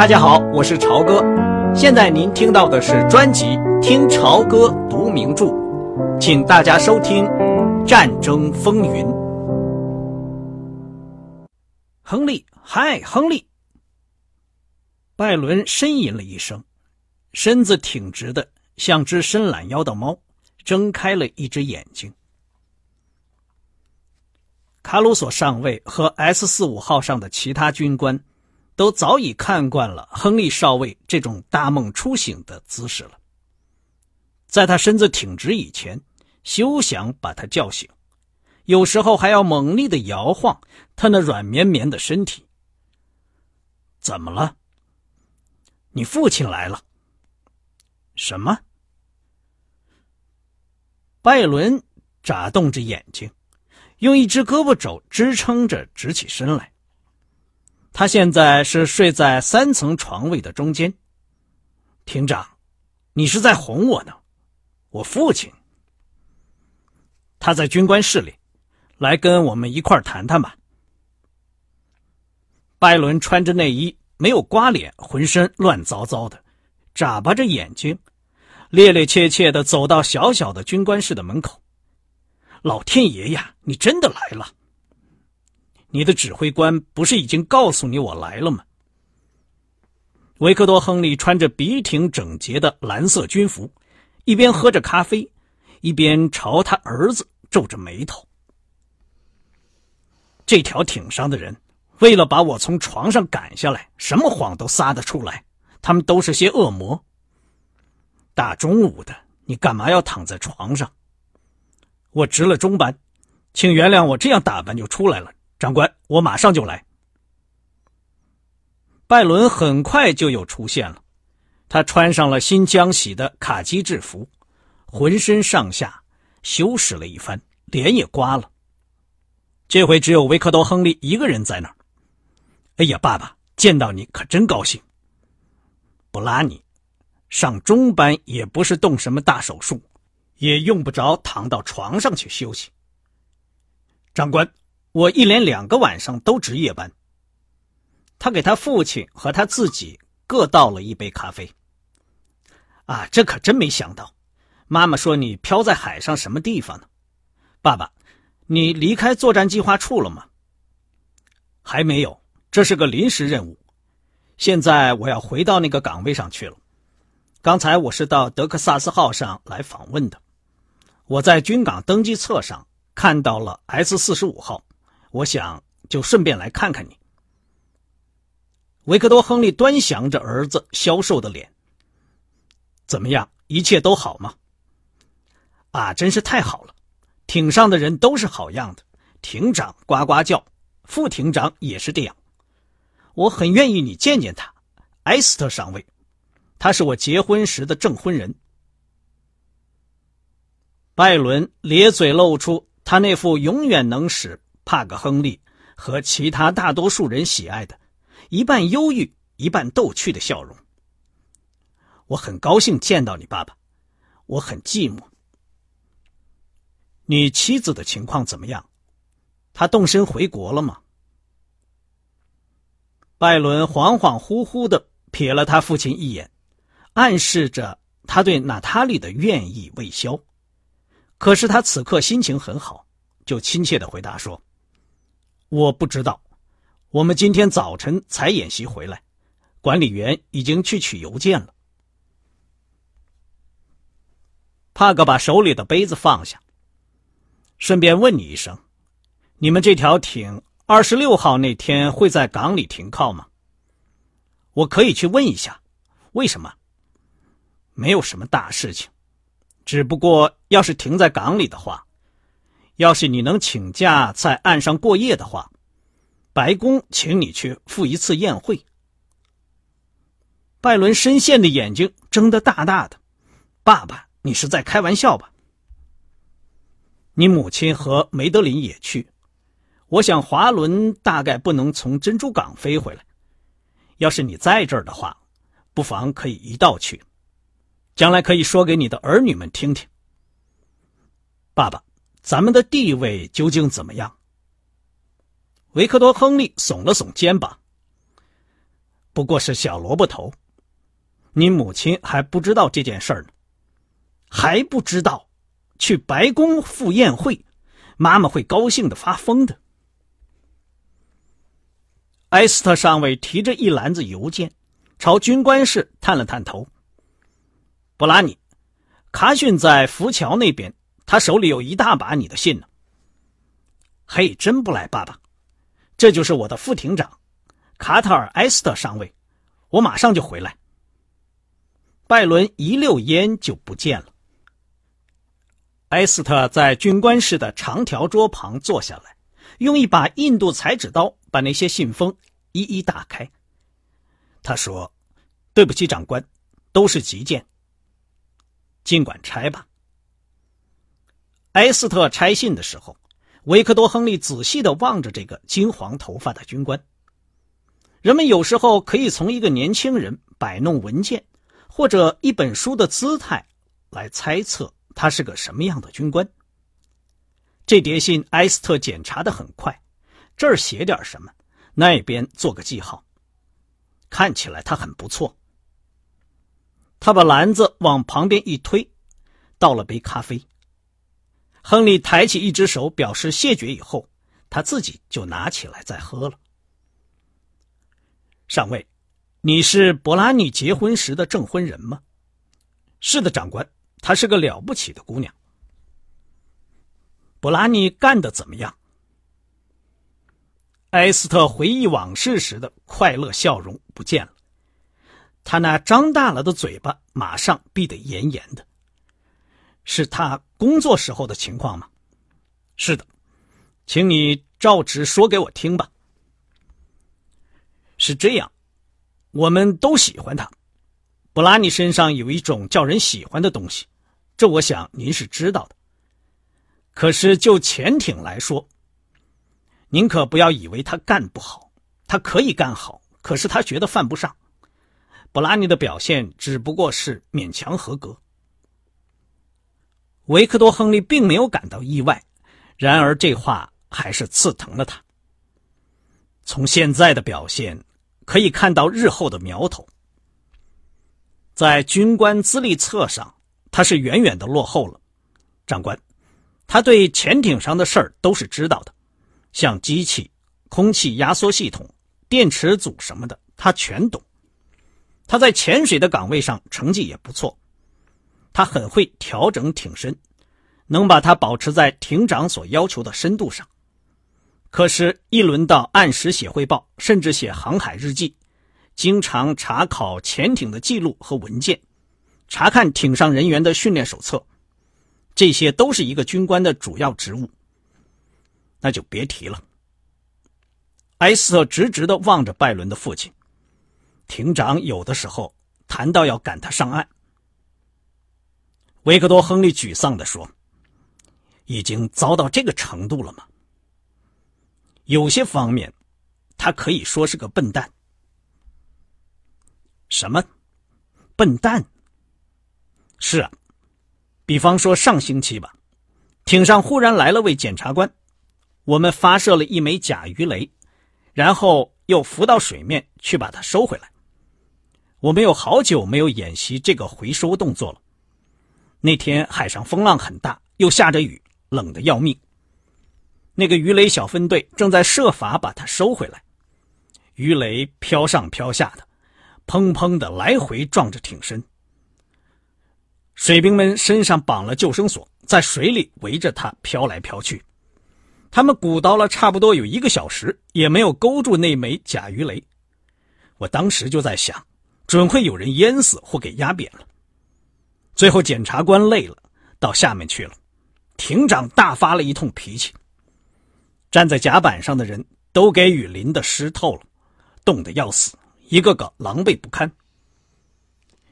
大家好，我是朝哥。现在您听到的是专辑《听朝歌读名著》，请大家收听《战争风云》。亨利，嗨，亨利！拜伦呻吟了一声，身子挺直的，像只伸懒腰的猫，睁开了一只眼睛。卡鲁索上尉和 S 四五号上的其他军官。都早已看惯了亨利少尉这种大梦初醒的姿势了。在他身子挺直以前，休想把他叫醒，有时候还要猛力的摇晃他那软绵绵的身体。怎么了？你父亲来了。什么？拜伦眨动着眼睛，用一只胳膊肘支撑着直起身来。他现在是睡在三层床位的中间。厅长，你是在哄我呢？我父亲，他在军官室里，来跟我们一块谈谈吧。拜伦穿着内衣，没有刮脸，浑身乱糟糟的，眨巴着眼睛，趔趔趄趄的走到小小的军官室的门口。老天爷呀，你真的来了！你的指挥官不是已经告诉你我来了吗？维克多·亨利穿着笔挺整洁的蓝色军服，一边喝着咖啡，一边朝他儿子皱着眉头。这条艇上的人，为了把我从床上赶下来，什么谎都撒得出来。他们都是些恶魔。大中午的，你干嘛要躺在床上？我值了中班，请原谅我这样打扮就出来了。长官，我马上就来。拜伦很快就又出现了，他穿上了新浆洗的卡其制服，浑身上下修饰了一番，脸也刮了。这回只有维克多·亨利一个人在那儿。哎呀，爸爸，见到你可真高兴。不拉你，上中班也不是动什么大手术，也用不着躺到床上去休息。长官。我一连两个晚上都值夜班。他给他父亲和他自己各倒了一杯咖啡。啊，这可真没想到！妈妈说你漂在海上什么地方呢？爸爸，你离开作战计划处了吗？还没有，这是个临时任务。现在我要回到那个岗位上去了。刚才我是到德克萨斯号上来访问的。我在军港登记册上看到了 S 四十五号。我想就顺便来看看你。维克多·亨利端详着儿子消瘦的脸。怎么样，一切都好吗？啊，真是太好了！艇上的人都是好样的，艇长呱呱叫，副艇长也是这样。我很愿意你见见他，埃斯特上尉，他是我结婚时的证婚人。拜伦咧嘴露出他那副永远能使。帕格·亨利和其他大多数人喜爱的，一半忧郁、一半逗趣的笑容。我很高兴见到你，爸爸。我很寂寞。你妻子的情况怎么样？她动身回国了吗？拜伦恍恍惚惚的瞥了他父亲一眼，暗示着他对娜塔莉的愿意未消。可是他此刻心情很好，就亲切的回答说。我不知道，我们今天早晨才演习回来，管理员已经去取邮件了。帕克把手里的杯子放下，顺便问你一声：你们这条艇二十六号那天会在港里停靠吗？我可以去问一下，为什么？没有什么大事情，只不过要是停在港里的话。要是你能请假在岸上过夜的话，白宫请你去赴一次宴会。拜伦深陷的眼睛睁得大大的，爸爸，你是在开玩笑吧？你母亲和梅德林也去，我想华伦大概不能从珍珠港飞回来。要是你在这儿的话，不妨可以一道去，将来可以说给你的儿女们听听。爸爸。咱们的地位究竟怎么样？维克多·亨利耸了耸肩膀。不过是小萝卜头。你母亲还不知道这件事儿呢，还不知道，去白宫赴宴会，妈妈会高兴的发疯的。埃斯特上尉提着一篮子邮件，朝军官室探了探头。布拉尼，卡逊在浮桥那边，他手里有一大把你的信呢。嘿，真不赖，爸爸，这就是我的副庭长，卡塔尔埃斯特上尉，我马上就回来。拜伦一溜烟就不见了。埃斯特在军官室的长条桌旁坐下来，用一把印度裁纸刀把那些信封一一打开。他说：“对不起，长官，都是急件，尽管拆吧。”埃斯特拆信的时候，维克多·亨利仔细的望着这个金黄头发的军官。人们有时候可以从一个年轻人摆弄文件。或者一本书的姿态，来猜测他是个什么样的军官。这叠信埃斯特检查的很快，这儿写点什么，那边做个记号，看起来他很不错。他把篮子往旁边一推，倒了杯咖啡。亨利抬起一只手表示谢绝，以后他自己就拿起来再喝了。上尉。你是博拉尼结婚时的证婚人吗？是的，长官，她是个了不起的姑娘。博拉尼干的怎么样？埃斯特回忆往事时的快乐笑容不见了，他那张大了的嘴巴马上闭得严严的。是他工作时候的情况吗？是的，请你照直说给我听吧。是这样。我们都喜欢他，布拉尼身上有一种叫人喜欢的东西，这我想您是知道的。可是就潜艇来说，您可不要以为他干不好，他可以干好，可是他觉得犯不上。布拉尼的表现只不过是勉强合格。维克多·亨利并没有感到意外，然而这话还是刺疼了他。从现在的表现。可以看到日后的苗头，在军官资历册上，他是远远的落后了。长官，他对潜艇上的事儿都是知道的，像机器、空气压缩系统、电池组什么的，他全懂。他在潜水的岗位上成绩也不错，他很会调整艇身，能把它保持在艇长所要求的深度上。可是，一轮到按时写汇报，甚至写航海日记，经常查考潜艇的记录和文件，查看艇上人员的训练手册，这些都是一个军官的主要职务。那就别提了。埃斯特直直的望着拜伦的父亲，艇长有的时候谈到要赶他上岸。维克多·亨利沮丧的说：“已经糟到这个程度了吗？”有些方面，他可以说是个笨蛋。什么？笨蛋？是啊，比方说上星期吧，艇上忽然来了位检察官，我们发射了一枚假鱼雷，然后又浮到水面去把它收回来。我们有好久没有演习这个回收动作了。那天海上风浪很大，又下着雨，冷得要命。那个鱼雷小分队正在设法把它收回来，鱼雷飘上飘下的，砰砰的来回撞着艇身。水兵们身上绑了救生索，在水里围着它飘来飘去。他们鼓捣了差不多有一个小时，也没有勾住那枚假鱼雷。我当时就在想，准会有人淹死或给压扁了。最后检察官累了，到下面去了，庭长大发了一通脾气。站在甲板上的人都给雨淋得湿透了，冻得要死，一个个狼狈不堪。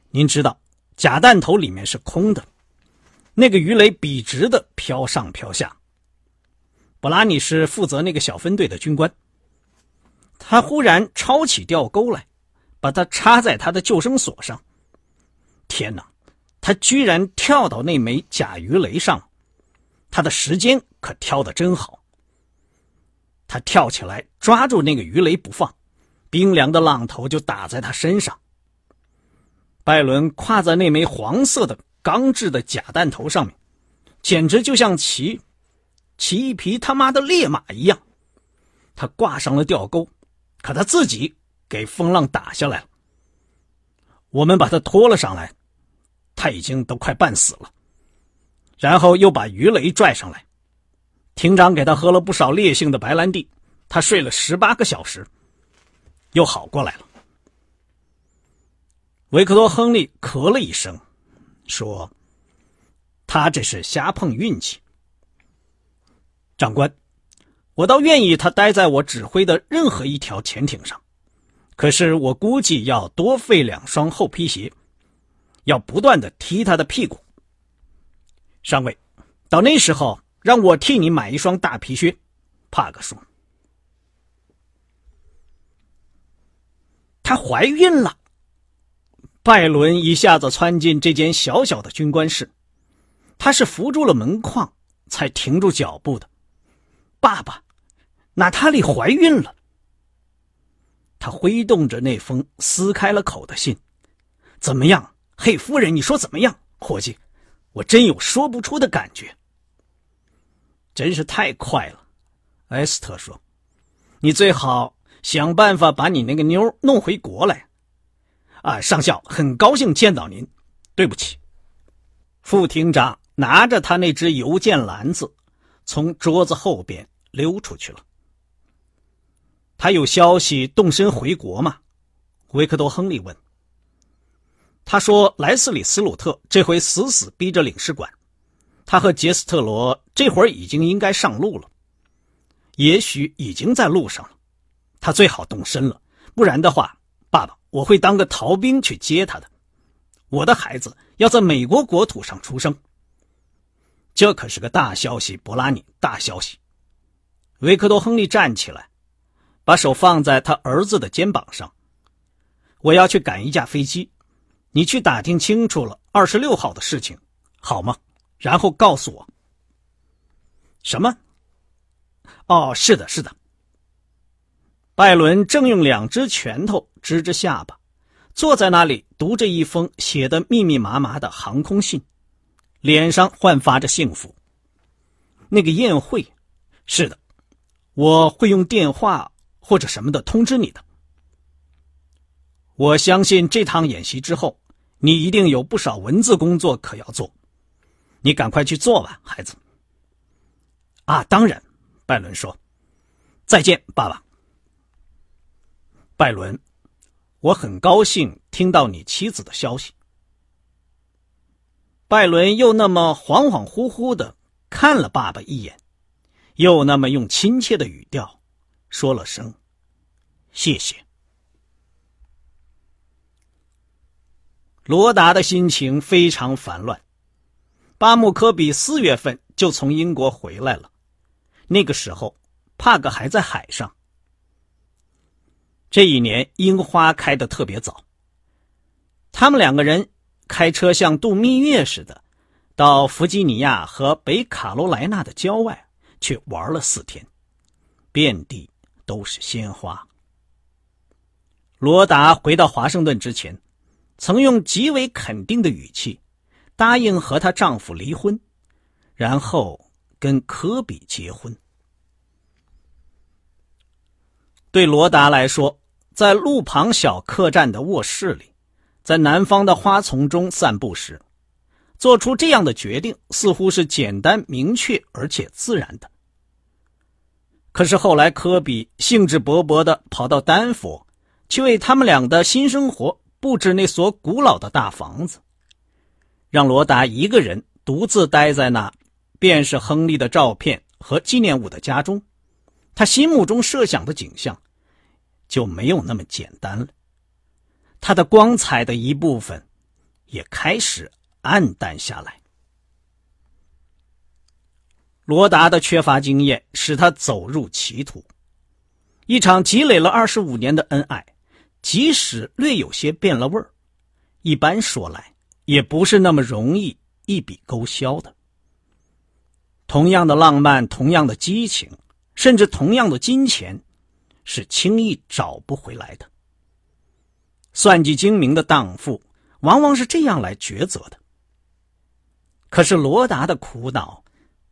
您知道，假弹头里面是空的，那个鱼雷笔直的飘上飘下。布拉尼是负责那个小分队的军官，他忽然抄起吊钩来，把它插在他的救生索上。天哪，他居然跳到那枚假鱼雷上，他的时间可挑得真好。他跳起来抓住那个鱼雷不放，冰凉的浪头就打在他身上。拜伦跨在那枚黄色的钢制的假弹头上面，简直就像骑骑一匹他妈的烈马一样。他挂上了吊钩，可他自己给风浪打下来了。我们把他拖了上来，他已经都快半死了。然后又把鱼雷拽上来，艇长给他喝了不少烈性的白兰地，他睡了十八个小时，又好过来了。维克多·亨利咳了一声，说：“他这是瞎碰运气。”长官。我倒愿意他待在我指挥的任何一条潜艇上，可是我估计要多费两双厚皮鞋，要不断的踢他的屁股。上尉，到那时候让我替你买一双大皮靴。帕克说：“她怀孕了。”拜伦一下子窜进这间小小的军官室，他是扶住了门框才停住脚步的。爸爸。娜塔莉怀孕了。他挥动着那封撕开了口的信，怎么样，嘿夫人？你说怎么样，伙计？我真有说不出的感觉。真是太快了，埃斯特说：“你最好想办法把你那个妞弄回国来。”啊，上校，很高兴见到您。对不起，副厅长拿着他那只邮件篮子，从桌子后边溜出去了。他有消息动身回国吗？维克多·亨利问。他说：“莱斯里·斯鲁特这回死死逼着领事馆，他和杰斯特罗这会儿已经应该上路了，也许已经在路上了。他最好动身了，不然的话，爸爸，我会当个逃兵去接他的。我的孩子要在美国国土上出生，这可是个大消息，博拉尼，大消息。”维克多·亨利站起来。把手放在他儿子的肩膀上。我要去赶一架飞机，你去打听清楚了二十六号的事情，好吗？然后告诉我。什么？哦，是的，是的。拜伦正用两只拳头支着下巴，坐在那里读着一封写的密密麻麻的航空信，脸上焕发着幸福。那个宴会，是的，我会用电话。或者什么的通知你的。我相信这趟演习之后，你一定有不少文字工作可要做，你赶快去做吧，孩子。啊，当然，拜伦说：“再见，爸爸。”拜伦，我很高兴听到你妻子的消息。拜伦又那么恍恍惚惚的看了爸爸一眼，又那么用亲切的语调说了声。谢谢。罗达的心情非常烦乱。巴木科比四月份就从英国回来了，那个时候帕克还在海上。这一年樱花开的特别早。他们两个人开车像度蜜月似的，到弗吉尼亚和北卡罗来纳的郊外去玩了四天，遍地都是鲜花。罗达回到华盛顿之前，曾用极为肯定的语气答应和她丈夫离婚，然后跟科比结婚。对罗达来说，在路旁小客栈的卧室里，在南方的花丛中散步时，做出这样的决定似乎是简单明确而且自然的。可是后来，科比兴致勃勃的跑到丹佛。去为他们俩的新生活布置那所古老的大房子，让罗达一个人独自待在那，便是亨利的照片和纪念物的家中，他心目中设想的景象就没有那么简单了，他的光彩的一部分也开始暗淡下来。罗达的缺乏经验使他走入歧途，一场积累了二十五年的恩爱。即使略有些变了味儿，一般说来也不是那么容易一笔勾销的。同样的浪漫，同样的激情，甚至同样的金钱，是轻易找不回来的。算计精明的荡妇，往往是这样来抉择的。可是罗达的苦恼，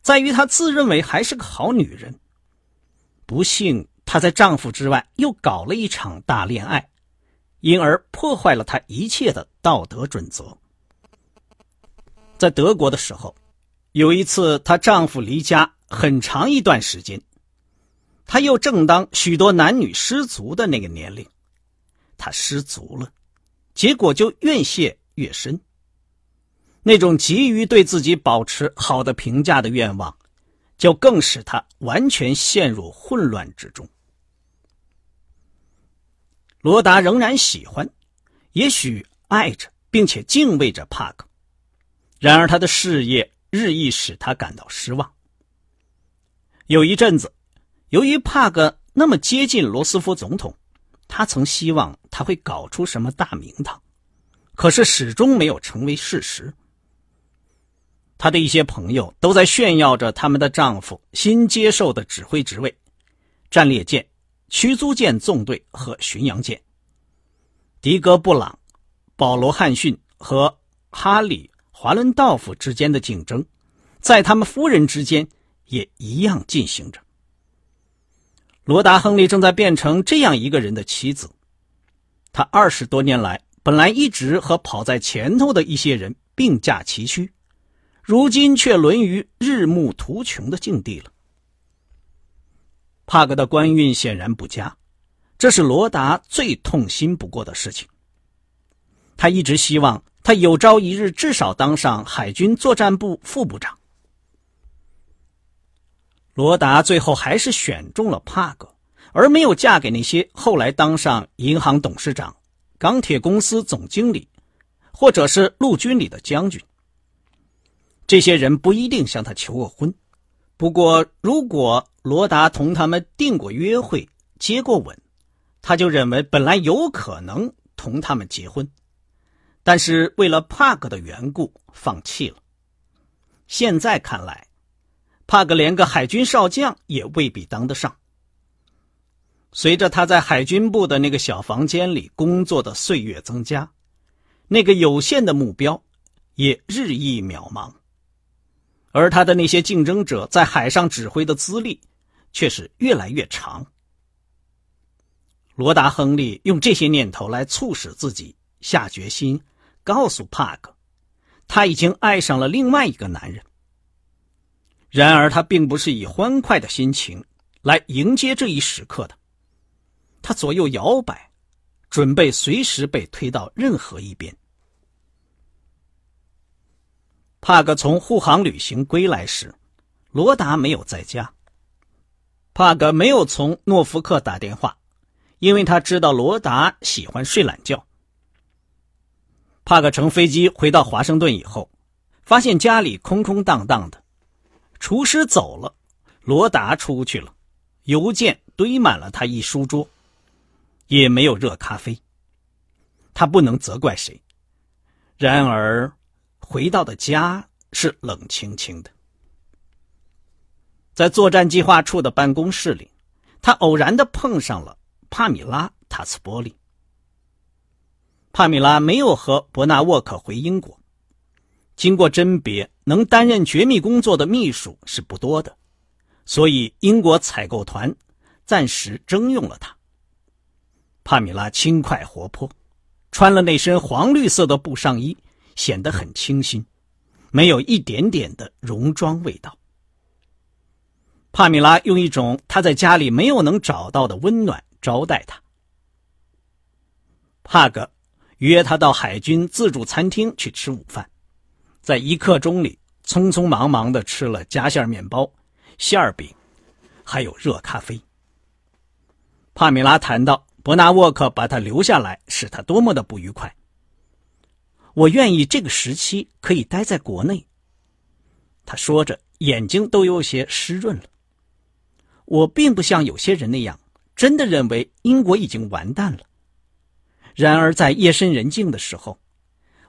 在于她自认为还是个好女人，不幸她在丈夫之外又搞了一场大恋爱，因而破坏了她一切的道德准则。在德国的时候，有一次她丈夫离家很长一段时间，她又正当许多男女失足的那个年龄。她失足了，结果就越陷越深。那种急于对自己保持好的评价的愿望，就更使他完全陷入混乱之中。罗达仍然喜欢，也许爱着，并且敬畏着帕克。然而，他的事业日益使他感到失望。有一阵子，由于帕克那么接近罗斯福总统。他曾希望他会搞出什么大名堂，可是始终没有成为事实。他的一些朋友都在炫耀着他们的丈夫新接受的指挥职位：战列舰、驱逐舰纵队和巡洋舰。迪格·布朗、保罗·汉逊和哈里·华伦道夫之间的竞争，在他们夫人之间也一样进行着。罗达·亨利正在变成这样一个人的妻子。他二十多年来本来一直和跑在前头的一些人并驾齐驱，如今却沦于日暮途穷的境地了。帕格的官运显然不佳，这是罗达最痛心不过的事情。他一直希望他有朝一日至少当上海军作战部副部长。罗达最后还是选中了帕格，而没有嫁给那些后来当上银行董事长、钢铁公司总经理，或者是陆军里的将军。这些人不一定向他求过婚，不过如果罗达同他们订过约会、接过吻，他就认为本来有可能同他们结婚，但是为了帕格的缘故放弃了。现在看来。帕格连个海军少将也未必当得上。随着他在海军部的那个小房间里工作的岁月增加，那个有限的目标也日益渺茫，而他的那些竞争者在海上指挥的资历却是越来越长。罗达·亨利用这些念头来促使自己下决心，告诉帕克，他已经爱上了另外一个男人。然而，他并不是以欢快的心情来迎接这一时刻的。他左右摇摆，准备随时被推到任何一边。帕格从护航旅行归来时，罗达没有在家。帕格没有从诺福克打电话，因为他知道罗达喜欢睡懒觉。帕克乘飞机回到华盛顿以后，发现家里空空荡荡的。厨师走了，罗达出去了，邮件堆满了他一书桌，也没有热咖啡。他不能责怪谁。然而，回到的家是冷清清的。在作战计划处的办公室里，他偶然的碰上了帕米拉·塔斯波利。帕米拉没有和伯纳沃克回英国。经过甄别，能担任绝密工作的秘书是不多的，所以英国采购团暂时征用了他。帕米拉轻快活泼，穿了那身黄绿色的布上衣，显得很清新，没有一点点的戎装味道。帕米拉用一种他在家里没有能找到的温暖招待他。帕格约他到海军自助餐厅去吃午饭。在一刻钟里，匆匆忙忙的吃了夹馅面包、馅饼，还有热咖啡。帕米拉谈到伯纳沃克把他留下来，使他多么的不愉快。我愿意这个时期可以待在国内。他说着，眼睛都有些湿润了。我并不像有些人那样，真的认为英国已经完蛋了。然而，在夜深人静的时候。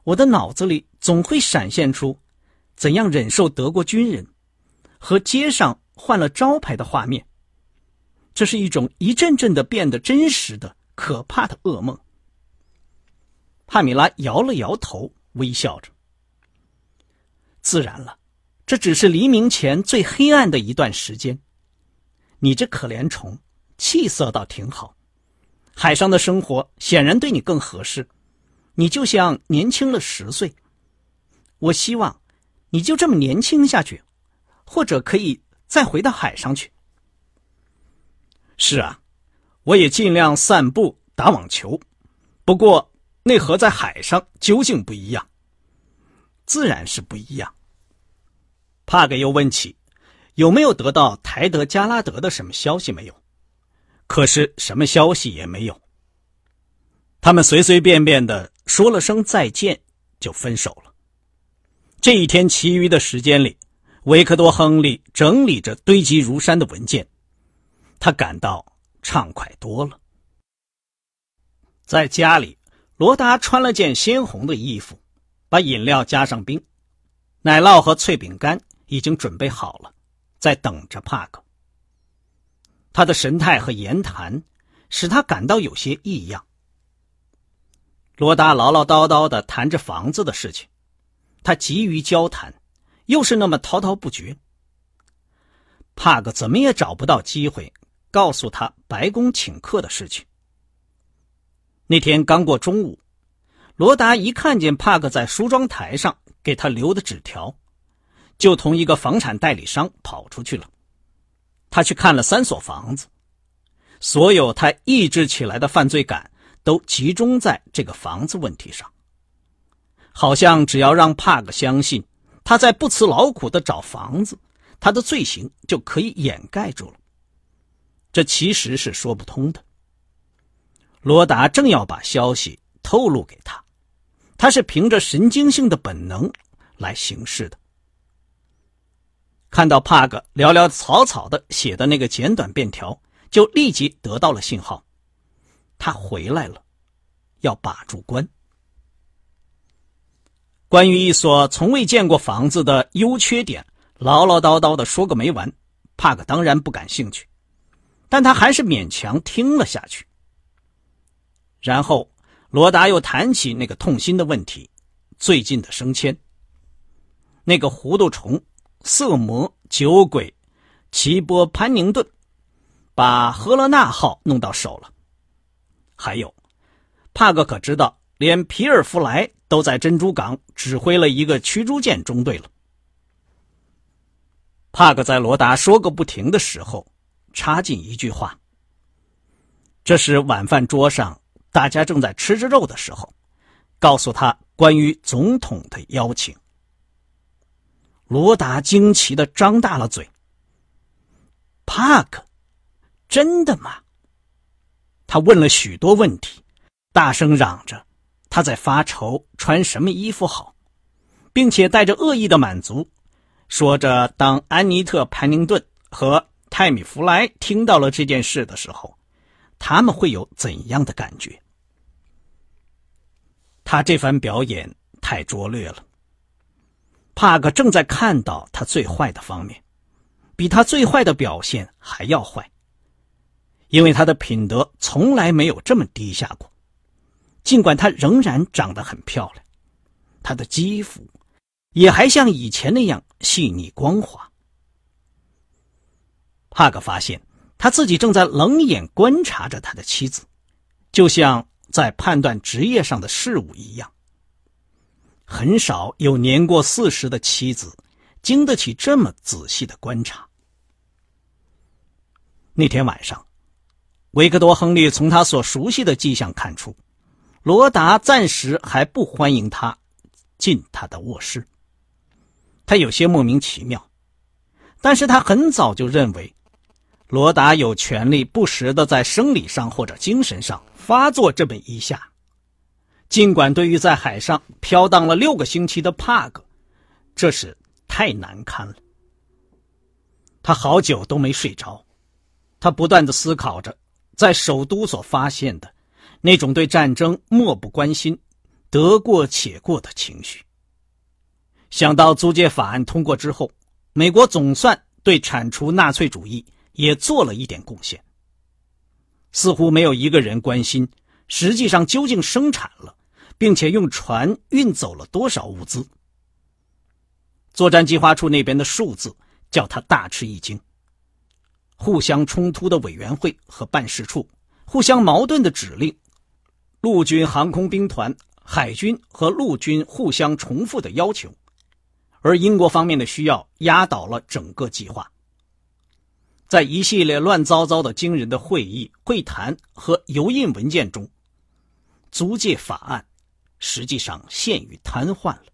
我的脑子里总会闪现出怎样忍受德国军人和街上换了招牌的画面，这是一种一阵阵的变得真实的、可怕的噩梦。帕米拉摇了摇头，微笑着。自然了，这只是黎明前最黑暗的一段时间。你这可怜虫，气色倒挺好。海上的生活显然对你更合适，你就像年轻了十岁。我希望你就这么年轻下去，或者可以再回到海上去。是啊，我也尽量散步、打网球，不过那和在海上究竟不一样。自然是不一样。帕格又问起，有没有得到台德加拉德的什么消息没有？可是什么消息也没有。他们随随便便的说了声再见，就分手了。这一天其余的时间里，维克多·亨利整理着堆积如山的文件，他感到畅快多了。在家里，罗达穿了件鲜红的衣服，把饮料加上冰，奶酪和脆饼干。已经准备好了，在等着帕克。他的神态和言谈使他感到有些异样。罗达唠唠叨叨的谈着房子的事情，他急于交谈，又是那么滔滔不绝。帕克怎么也找不到机会告诉他白宫请客的事情。那天刚过中午，罗达一看见帕克在梳妆台上给他留的纸条。就同一个房产代理商跑出去了。他去看了三所房子，所有他抑制起来的犯罪感都集中在这个房子问题上。好像只要让帕克相信他在不辞劳苦的找房子，他的罪行就可以掩盖住了。这其实是说不通的。罗达正要把消息透露给他，他是凭着神经性的本能来行事的。看到帕格寥寥草草的写的那个简短便条，就立即得到了信号，他回来了，要把住关。关于一所从未见过房子的优缺点，唠唠叨叨的说个没完。帕克当然不感兴趣，但他还是勉强听了下去。然后罗达又谈起那个痛心的问题：最近的升迁，那个糊涂虫。色魔酒鬼齐波潘宁顿把赫勒纳号弄到手了。还有，帕克可知道，连皮尔弗莱都在珍珠港指挥了一个驱逐舰中队了。帕克在罗达说个不停的时候，插进一句话：“这是晚饭桌上大家正在吃着肉的时候，告诉他关于总统的邀请。”罗达惊奇的张大了嘴。帕克，真的吗？他问了许多问题，大声嚷着他在发愁穿什么衣服好，并且带着恶意的满足，说着当安妮特·潘宁顿和泰米·弗莱听到了这件事的时候，他们会有怎样的感觉。他这番表演太拙劣了。帕克正在看到他最坏的方面，比他最坏的表现还要坏。因为他的品德从来没有这么低下过，尽管他仍然长得很漂亮，他的肌肤也还像以前那样细腻光滑。帕克发现他自己正在冷眼观察着他的妻子，就像在判断职业上的事物一样。很少有年过四十的妻子经得起这么仔细的观察。那天晚上，维克多·亨利从他所熟悉的迹象看出，罗达暂时还不欢迎他进他的卧室。他有些莫名其妙，但是他很早就认为，罗达有权利不时的在生理上或者精神上发作这么一下。尽管对于在海上飘荡了六个星期的帕格，这是太难堪了。他好久都没睡着，他不断的思考着在首都所发现的那种对战争漠不关心、得过且过的情绪。想到租界法案通过之后，美国总算对铲除纳粹主义也做了一点贡献，似乎没有一个人关心，实际上究竟生产了，并且用船运走了多少物资。作战计划处那边的数字叫他大吃一惊。互相冲突的委员会和办事处，互相矛盾的指令，陆军航空兵团、海军和陆军互相重复的要求，而英国方面的需要压倒了整个计划。在一系列乱糟糟的惊人的会议、会谈和油印文件中，租界法案实际上陷于瘫痪了。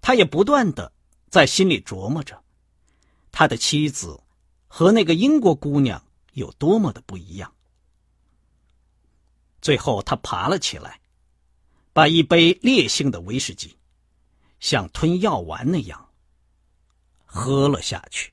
他也不断的在心里琢磨着。他的妻子和那个英国姑娘有多么的不一样。最后，他爬了起来，把一杯烈性的威士忌，像吞药丸那样喝了下去。